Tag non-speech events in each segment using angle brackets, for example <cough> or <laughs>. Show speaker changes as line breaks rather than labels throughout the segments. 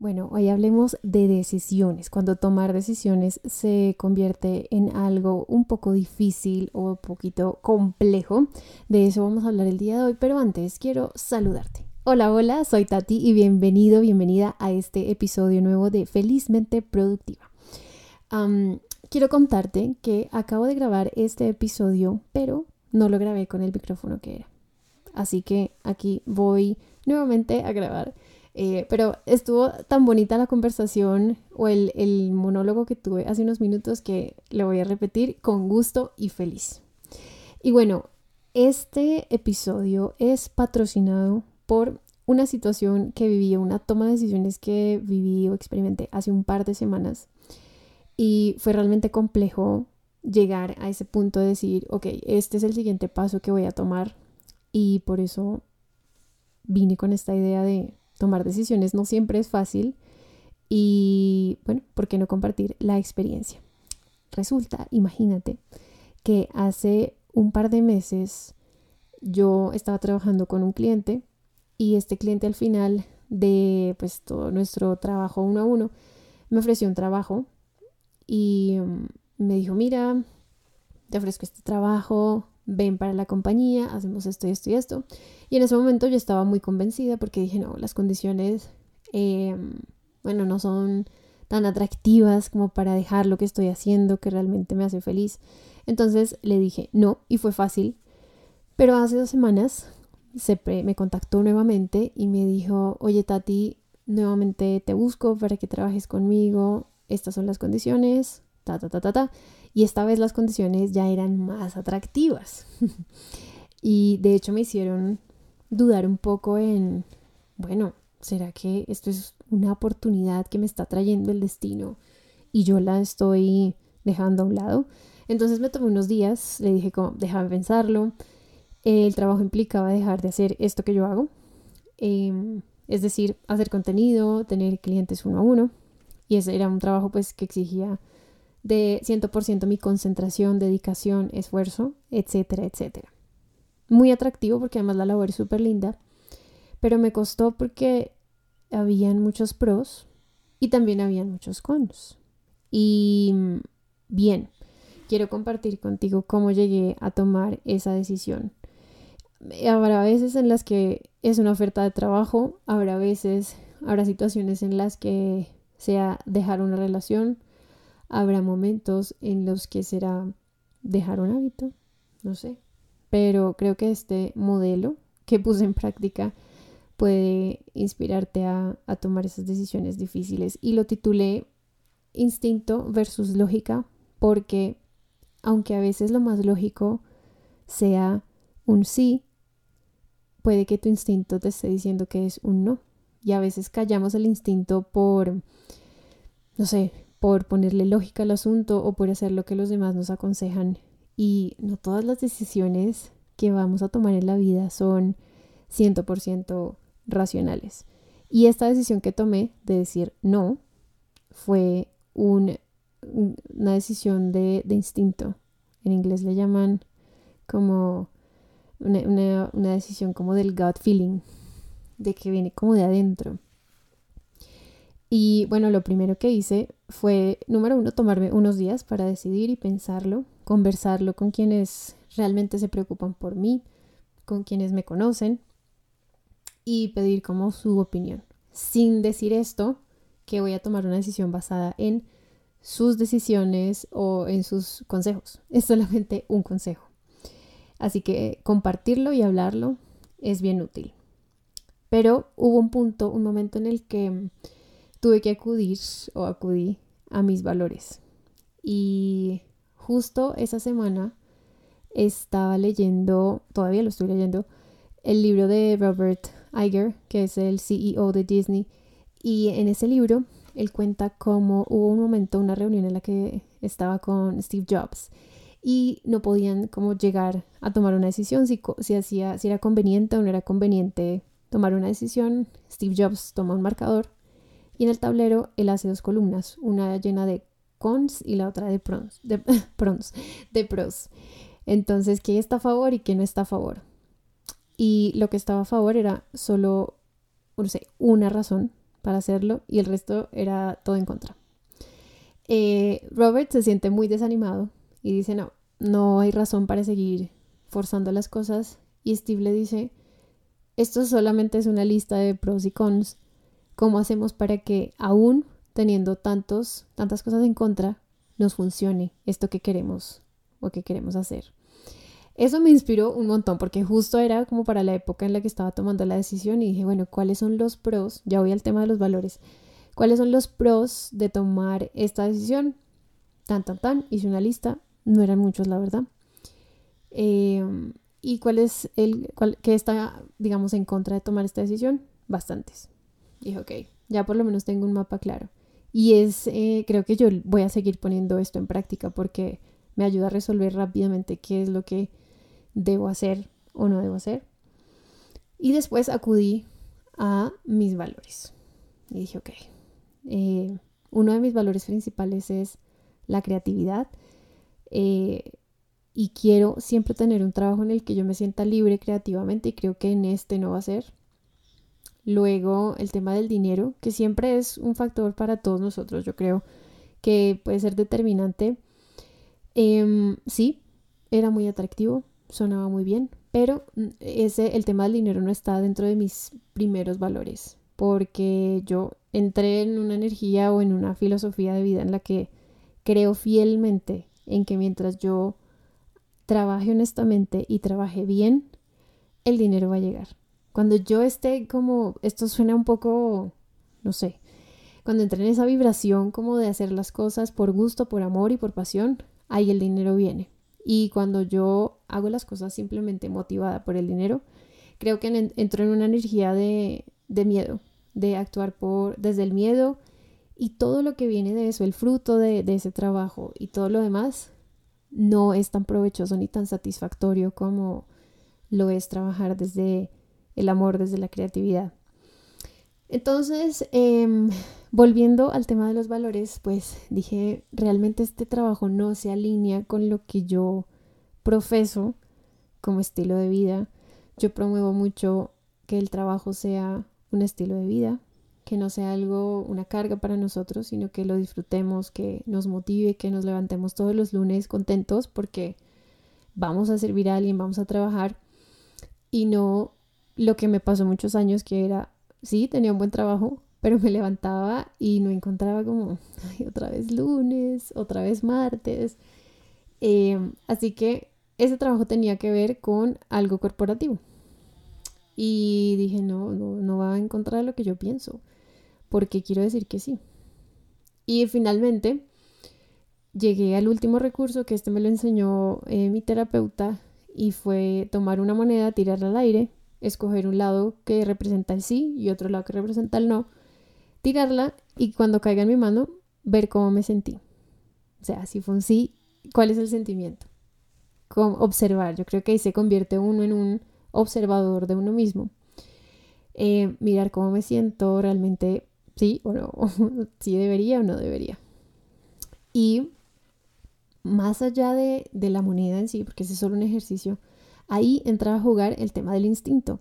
Bueno, hoy hablemos de decisiones, cuando tomar decisiones se convierte en algo un poco difícil o un poquito complejo. De eso vamos a hablar el día de hoy, pero antes quiero saludarte. Hola, hola, soy Tati y bienvenido, bienvenida a este episodio nuevo de Felizmente Productiva. quiero contarte que acabo de grabar este episodio, pero no lo grabé con el micrófono que era. Así que aquí voy nuevamente a grabar eh, pero estuvo tan bonita la conversación o el, monólogo que tuve hace unos minutos que lo voy a repetir con gusto y feliz. Y bueno, este episodio es patrocinado por una situación que viví, una toma de decisiones que viví o experimenté hace un par de semanas. Y fue realmente complejo llegar a ese punto de decir, ok, este es el siguiente paso que voy a tomar. Y por eso vine con esta idea de Tomar decisiones no siempre es fácil y bueno, ¿por qué no compartir la experiencia? Resulta, imagínate, que hace un par de meses yo estaba trabajando con un cliente y este cliente al final de pues todo nuestro trabajo uno a uno me ofreció un trabajo y mm, me dijo, mira, te ofrezco este trabajo, ven para la compañía, hacemos esto y esto y esto. Y en ese momento yo estaba muy convencida porque dije, no, las condiciones, em, bueno, no son tan atractivas como para dejar lo que estoy haciendo, que realmente me hace feliz. Entonces le dije no y fue fácil. Pero hace dos semanas se me contactó nuevamente y me dijo, oye Tati, nuevamente te busco para que trabajes conmigo, estas son las condiciones, y esta vez las condiciones ya eran más atractivas. <laughs> y de hecho me hicieron dudar un poco en, bueno, ¿será que esto es una oportunidad que me está trayendo el destino y yo la estoy dejando a un lado? Entonces me tomé unos días, le dije como, déjame pensarlo. El trabajo implicaba dejar de hacer esto que yo hago, em, es decir, hacer contenido, tener clientes uno a uno. Y ese era un trabajo pues que exigía de 100% mi concentración, dedicación, esfuerzo, etcétera, etcétera. Muy atractivo porque además la labor es súper linda, pero me costó porque habían muchos pros y también habían muchos cons. Y bien, quiero compartir contigo cómo llegué a tomar esa decisión. Habrá veces en las que es una oferta de trabajo, habrá veces, habrá situaciones en las que sea dejar una relación, Habrá momentos en los que será dejar un hábito, no sé. Pero creo que este modelo que puse en práctica puede inspirarte a, tomar esas decisiones difíciles. Y lo titulé Instinto versus lógica porque aunque a veces lo más lógico sea un sí, puede que tu instinto te esté diciendo que es un no. Y a veces callamos el instinto por, no sé, por ponerle lógica al asunto o por hacer lo que los demás nos aconsejan. Y no todas las decisiones que vamos a tomar en la vida son 100% racionales. Y esta decisión que tomé de decir no fue una decisión de, instinto. En inglés le llaman como una, una decisión como del gut feeling, de que viene como de adentro. Y bueno, lo primero que hice fue, número uno, tomarme unos días para decidir y pensarlo, conversarlo con quienes realmente se preocupan por mí, con quienes me conocen y pedir como su opinión. Sin decir esto, que voy a tomar una decisión basada en sus decisiones o en sus consejos. Es solamente un consejo. Así que compartirlo y hablarlo es bien útil. Pero hubo un punto, un momento en el que tuve que acudir o acudí a mis valores. Y justo esa semana estaba leyendo, todavía lo estoy leyendo, el libro de Robert Iger, que es el CEO de Disney. Y en ese libro él cuenta cómo hubo un momento, una reunión en la que estaba con Steve Jobs y no podían como llegar a tomar una decisión si, si, hacía, si era conveniente o no era conveniente tomar una decisión. Steve Jobs toma un marcador y en el tablero él hace dos columnas, una llena de cons y la otra de pros, de, <laughs> de pros. Entonces, ¿qué está a favor y qué no está a favor? Y lo que estaba a favor era solo, no sé, una razón para hacerlo y el resto era todo en contra. Eh, Robert se siente muy desanimado y dice, no, no hay razón para seguir forzando las cosas. Y Steve le dice, esto solamente es una lista de pros y cons. ¿Cómo hacemos para que aún teniendo tantos, tantas cosas en contra, nos funcione esto que queremos o que queremos hacer? Eso me inspiró un montón porque justo era como para la época en la que estaba tomando la decisión y dije, bueno, ¿cuáles son los pros? Ya voy al tema de los valores. ¿Cuáles son los pros de tomar esta decisión? Tan, tan, tan. Hice una lista. No eran muchos, la verdad. Em, ¿Y cuál es el que está, digamos, en contra de tomar esta decisión? Bastantes. Dije, ok, ya por lo menos tengo un mapa claro. Y es, eh, creo que yo voy a seguir poniendo esto en práctica porque me ayuda a resolver rápidamente qué es lo que debo hacer o no debo hacer. Y después acudí a mis valores. Y dije, ok, eh, uno de mis valores principales es la creatividad. Eh, y quiero siempre tener un trabajo en el que yo me sienta libre creativamente y creo que en este no va a ser. Luego el tema del dinero, que siempre es un factor para todos nosotros, yo creo que puede ser determinante. Em, sí, era muy atractivo, sonaba muy bien, pero mm, ese, el tema del dinero no está dentro de mis primeros valores, porque yo entré en una energía o en una filosofía de vida en la que creo fielmente en que mientras yo trabaje honestamente y trabaje bien, el dinero va a llegar. Cuando yo esté como, esto suena un poco, no sé, cuando entré en esa vibración como de hacer las cosas por gusto, por amor y por pasión, ahí el dinero viene. Y cuando yo hago las cosas simplemente motivada por el dinero, creo que entro en una energía de, miedo, de actuar por, desde el miedo y todo lo que viene de eso, el fruto de, de ese trabajo y todo lo demás, no es tan provechoso ni tan satisfactorio como lo es trabajar desde el amor, desde la creatividad. Entonces, em, volviendo al tema de los valores, pues dije, realmente este trabajo no se alinea con lo que yo profeso como estilo de vida. Yo promuevo mucho que el trabajo sea un estilo de vida, que no sea algo, una carga para nosotros, sino que lo disfrutemos, que nos motive, que nos levantemos todos los lunes contentos porque vamos a servir a alguien, vamos a trabajar y no lo que me pasó muchos años que era, sí, tenía un buen trabajo, pero me levantaba y no encontraba como, otra vez lunes, otra vez martes. Em, así que ese trabajo tenía que ver con algo corporativo. Y dije, no, no, no va a encontrar lo que yo pienso, porque quiero decir que sí. Y finalmente llegué al último recurso, que este me lo enseñó eh, mi terapeuta, y fue tomar una moneda, tirarla al aire, escoger un lado que representa el sí y otro lado que representa el no, tirarla y cuando caiga en mi mano, ver cómo me sentí. O sea, si fue un sí, ¿cuál es el sentimiento? Observar, yo creo que ahí se convierte uno en un observador de uno mismo. Eh, mirar cómo me siento realmente, sí o no, <laughs> si debería o no debería. Y más allá de, de la moneda en sí, porque ese es solo un ejercicio, ahí entra a jugar el tema del instinto.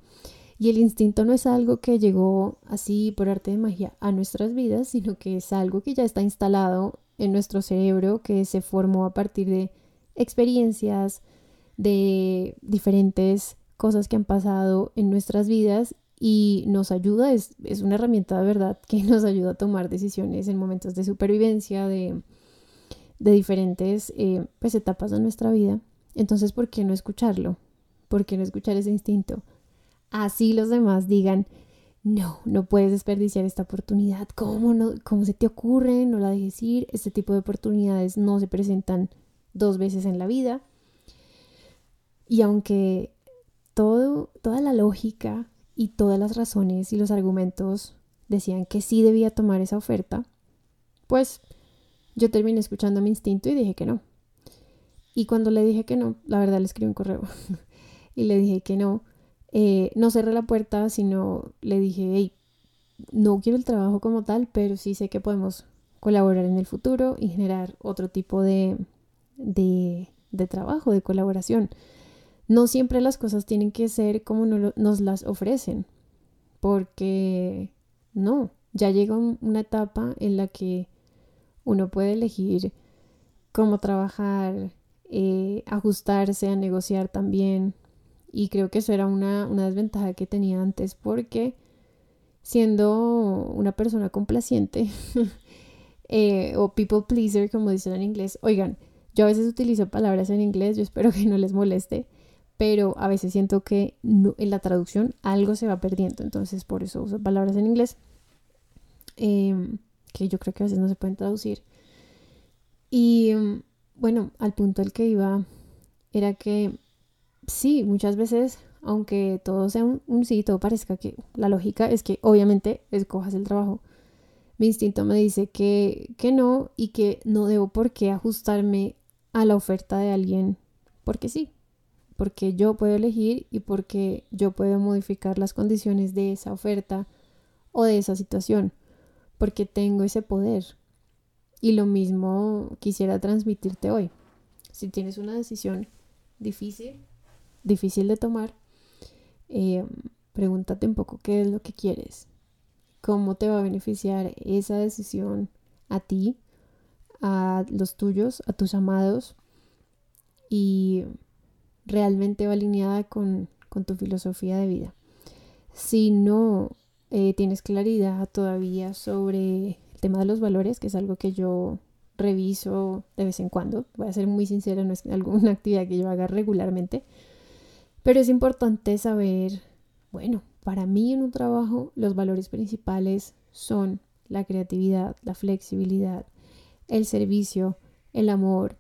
Y el instinto no es algo que llegó así por arte de magia a nuestras vidas, sino que es algo que ya está instalado en nuestro cerebro, que se formó a partir de experiencias, de diferentes cosas que han pasado en nuestras vidas y nos ayuda, es, una herramienta de verdad que <laughs> nos ayuda a tomar decisiones en momentos de supervivencia, de, diferentes eh, pues, etapas de nuestra vida. Entonces, ¿por qué no escucharlo? ¿Por qué no escuchar ese instinto? así los demás digan, no, no puedes desperdiciar esta oportunidad, ¿cómo, no, cómo se te ocurre? No la dejes ir, este tipo de oportunidades no se presentan dos veces en la vida. Y aunque todo, toda la lógica y todas las razones y los argumentos decían que sí debía tomar esa oferta, pues yo terminé escuchando mi instinto y dije que no. Y cuando le dije que no, la verdad le escribí un correo <laughs> y le dije que no, eh, no cerré la puerta, sino le dije, hey, no quiero el trabajo como tal, pero sí sé que podemos colaborar en el futuro y generar otro tipo de, de, de trabajo, de colaboración. No siempre las cosas tienen que ser como nos las ofrecen, porque no, ya llega una etapa en la que uno puede elegir cómo trabajar, eh, ajustarse, a negociar también. Y creo que eso era una, una desventaja que tenía antes porque siendo una persona complaciente <laughs> eh, o people pleaser, como dicen en inglés, oigan, yo a veces utilizo palabras en inglés, yo espero que no les moleste, pero a veces siento que en la traducción algo se va perdiendo, entonces por eso uso palabras en inglés, em, que yo creo que a veces no se pueden traducir. Y em, bueno, al punto al que iba era que sí, muchas veces, aunque todo sea un, sí, todo parezca que la lógica es que obviamente escojas el trabajo. Mi instinto me dice que, que no y que no debo por qué ajustarme a la oferta de alguien porque sí, porque yo puedo elegir y porque yo puedo modificar las condiciones de esa oferta o de esa situación, porque tengo ese poder. Y lo mismo quisiera transmitirte hoy. Si tienes una decisión difícil, difícil de tomar, eh, pregúntate un poco qué es lo que quieres, cómo te va a beneficiar esa decisión a ti, a los tuyos, a tus amados y realmente va alineada con, tu filosofía de vida. Si no eh, tienes claridad todavía sobre el tema de los valores, que es algo que yo reviso de vez en cuando, voy a ser muy sincera, no es alguna <laughs> actividad que yo haga regularmente, pero es importante saber, bueno, para mí en un trabajo los valores principales son la creatividad, la flexibilidad, el servicio, el amor,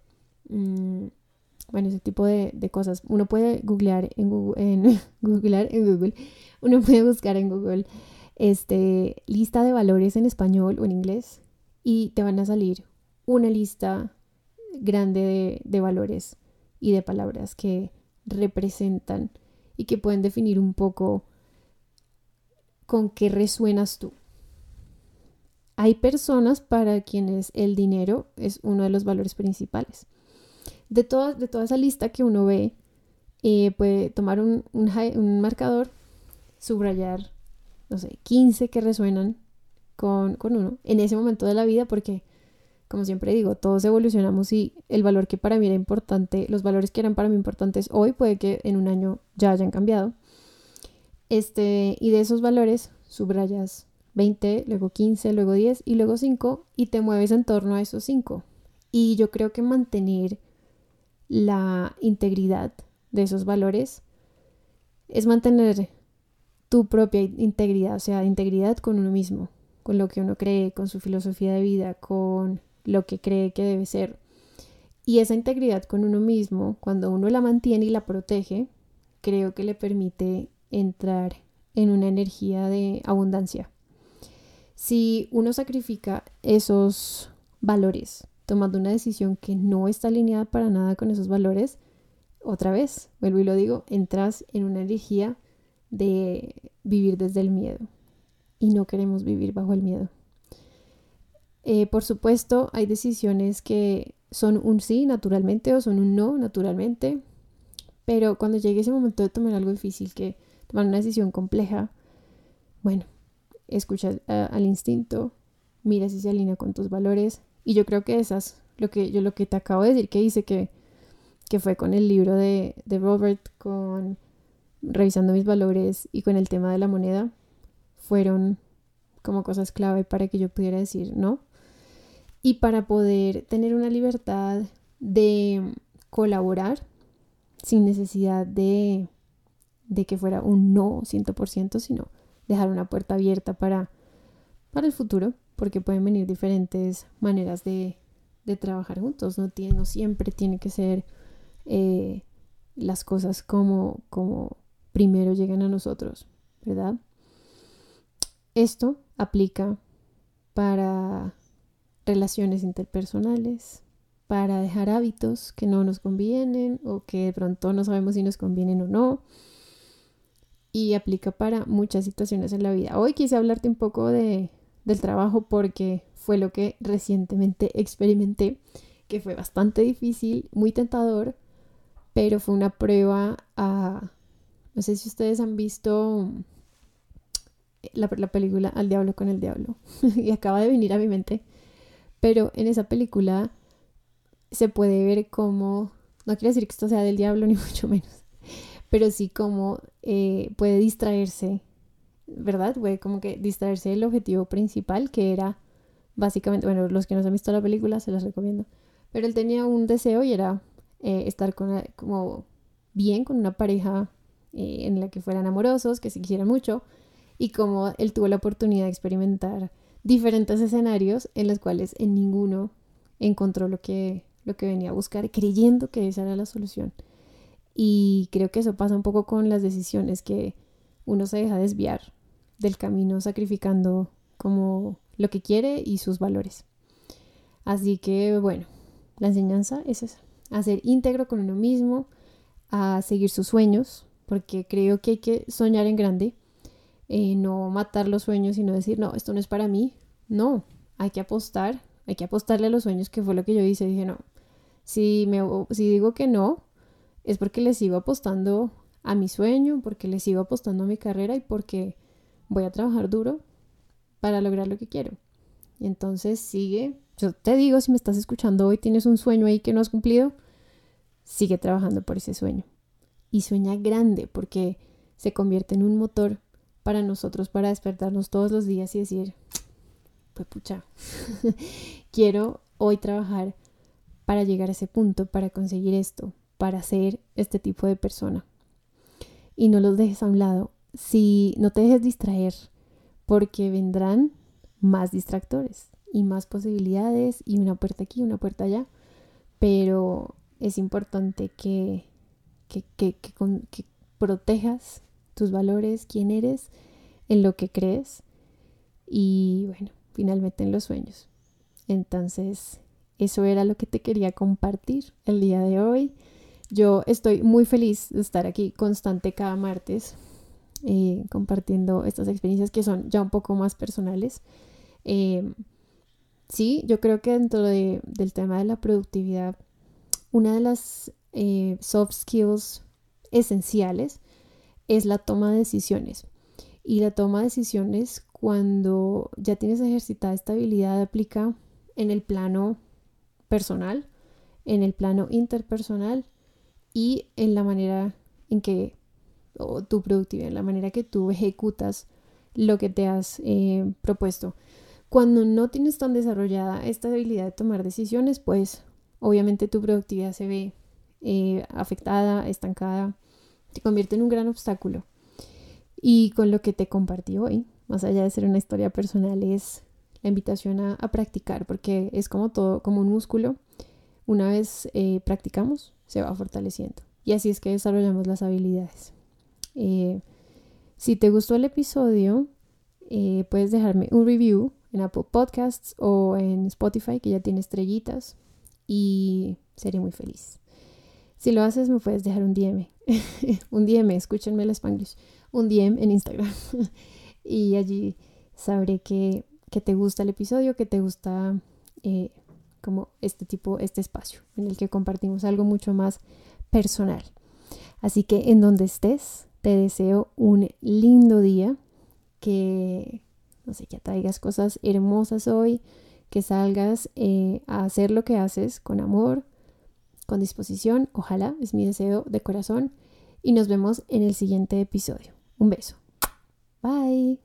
mm, bueno, ese tipo de, cosas. Uno puede googlear en Google, <laughs> googlear en Google, uno puede buscar en Google este, lista de valores en español o en inglés y te van a salir una lista grande de, de valores y de palabras que representan y que pueden definir un poco con qué resuenas tú. Hay personas para quienes el dinero es uno de los valores principales. De, de toda esa lista que uno ve, eh, puede tomar un, un, marcador, subrayar, no sé, 15 que resuenan con, con uno en ese momento de la vida, porque, como siempre digo, todos evolucionamos y el valor que para mí era importante, los valores que eran para mí importantes hoy, puede que en un año ya hayan cambiado. Este, y de esos valores subrayas 20, luego 15, luego 10 y luego 5 y te mueves en torno a esos 5. Y yo creo que mantener la integridad de esos valores es mantener tu propia integridad, o sea, integridad con uno mismo, con lo que uno cree, con su filosofía de vida, con lo que cree que debe ser. Y esa integridad con uno mismo, cuando uno la mantiene y la protege, creo que le permite entrar en una energía de abundancia. Si uno sacrifica esos valores tomando una decisión que no está alineada para nada con esos valores, otra vez, vuelvo y lo digo, entras en una energía de vivir desde el miedo y no queremos vivir bajo el miedo. Eh, por supuesto, hay decisiones que son un sí naturalmente o son un no naturalmente, pero cuando llegue ese momento de tomar algo difícil, que tomar una decisión compleja, bueno, escucha al instinto, mira si se alinea con tus valores. Y yo creo que esas, lo que yo lo que te acabo de decir que hice que, que fue con el libro de, de Robert, con revisando mis valores y con el tema de la moneda, fueron como cosas clave para que yo pudiera decir no. Y para poder tener una libertad de colaborar sin necesidad de, de que fuera un no 100%, sino dejar una puerta abierta para, para el futuro, porque pueden venir diferentes maneras de, trabajar juntos. No, tiene, no siempre tiene que ser eh, las cosas como, como primero llegan a nosotros, ¿verdad? Esto aplica para relaciones interpersonales, para dejar hábitos que no nos convienen o que de pronto no sabemos si nos convienen o no y aplica para muchas situaciones en la vida. Hoy quise hablarte un poco de, del trabajo porque fue lo que recientemente experimenté, que fue bastante difícil, muy tentador, pero fue una prueba a... No sé si ustedes han visto la, la película Al Diablo con el Diablo <laughs> y acaba de venir a mi mente. Pero en esa película se puede ver como, no quiero decir que esto sea del diablo <laughs> ni mucho menos, pero sí como eh, puede distraerse, ¿verdad? Puede como que distraerse del objetivo principal que era básicamente, bueno, los que no han visto la película se las recomiendo, pero él tenía un deseo y era eh, estar con, como bien con una pareja eh, en la que fueran amorosos, que se quisieran mucho, y como él tuvo la oportunidad de experimentar diferentes escenarios en los cuales en ninguno encontró lo que, lo que venía a buscar, creyendo que esa era la solución. Y creo que eso pasa un poco con las decisiones, que uno se deja desviar del camino sacrificando como lo que quiere y sus valores. Así que bueno, la enseñanza es esa, a ser íntegro con uno mismo, a seguir sus sueños, porque creo que hay que soñar en grande, eh, no matar los sueños y no decir, no, esto no es para mí. No, hay que apostar, hay que apostarle a los sueños, que fue lo que yo hice. Dije, no, si, me, si digo que no, es porque le sigo apostando a mi sueño, porque le sigo apostando a mi carrera y porque voy a trabajar duro para lograr lo que quiero. Entonces sigue, yo te digo, si me estás escuchando hoy, tienes un sueño ahí que no has cumplido, sigue trabajando por ese sueño. Y sueña grande porque se convierte en un motor para nosotros, para despertarnos todos los días y decir, pues pucha, <laughs> quiero hoy trabajar para llegar a ese punto, para conseguir esto, para ser este tipo de persona. Y no los dejes a un lado. Si no te dejes distraer, porque vendrán más distractores y más posibilidades y una puerta aquí, una puerta allá. Pero es importante que, que, protejas tus valores, quién eres, en lo que crees y bueno, finalmente en los sueños. Entonces, eso era lo que te quería compartir el día de hoy. Yo estoy muy feliz de estar aquí constante cada martes eh, compartiendo estas experiencias que son ya un poco más personales. Eh, sí, yo creo que dentro de, del tema de la productividad, una de las eh, soft skills esenciales es la toma de decisiones. Y la toma de decisiones cuando ya tienes ejercitada esta habilidad aplica en el plano personal, en el plano interpersonal y en la manera en que tu productividad, en la manera que tú ejecutas lo que te has eh, propuesto. Cuando no tienes tan desarrollada esta habilidad de tomar decisiones, pues obviamente tu productividad se ve eh, afectada, estancada, te convierte en un gran obstáculo. Y con lo que te compartí hoy, más allá de ser una historia personal, es la invitación a, practicar, porque es como todo, como un músculo. Una vez eh, practicamos, se va fortaleciendo. Y así es que desarrollamos las habilidades. Eh, si te gustó el episodio, eh, puedes dejarme un review en Apple Podcasts o en Spotify, que ya tiene estrellitas, y seré muy feliz. Si lo haces, me puedes dejar un DM. <laughs> un DM, escúchenme el Spanglish. Un DM en Instagram. <laughs> y allí sabré que, que, te gusta el episodio, que te gusta eh, como este tipo, este espacio en el que compartimos algo mucho más personal. Así que en donde estés, te deseo un lindo día, que, no sé, que traigas cosas hermosas hoy, que salgas eh, a hacer lo que haces con amor, con disposición, ojalá, es mi deseo de corazón. Y nos vemos en el siguiente episodio. Un beso. Bye.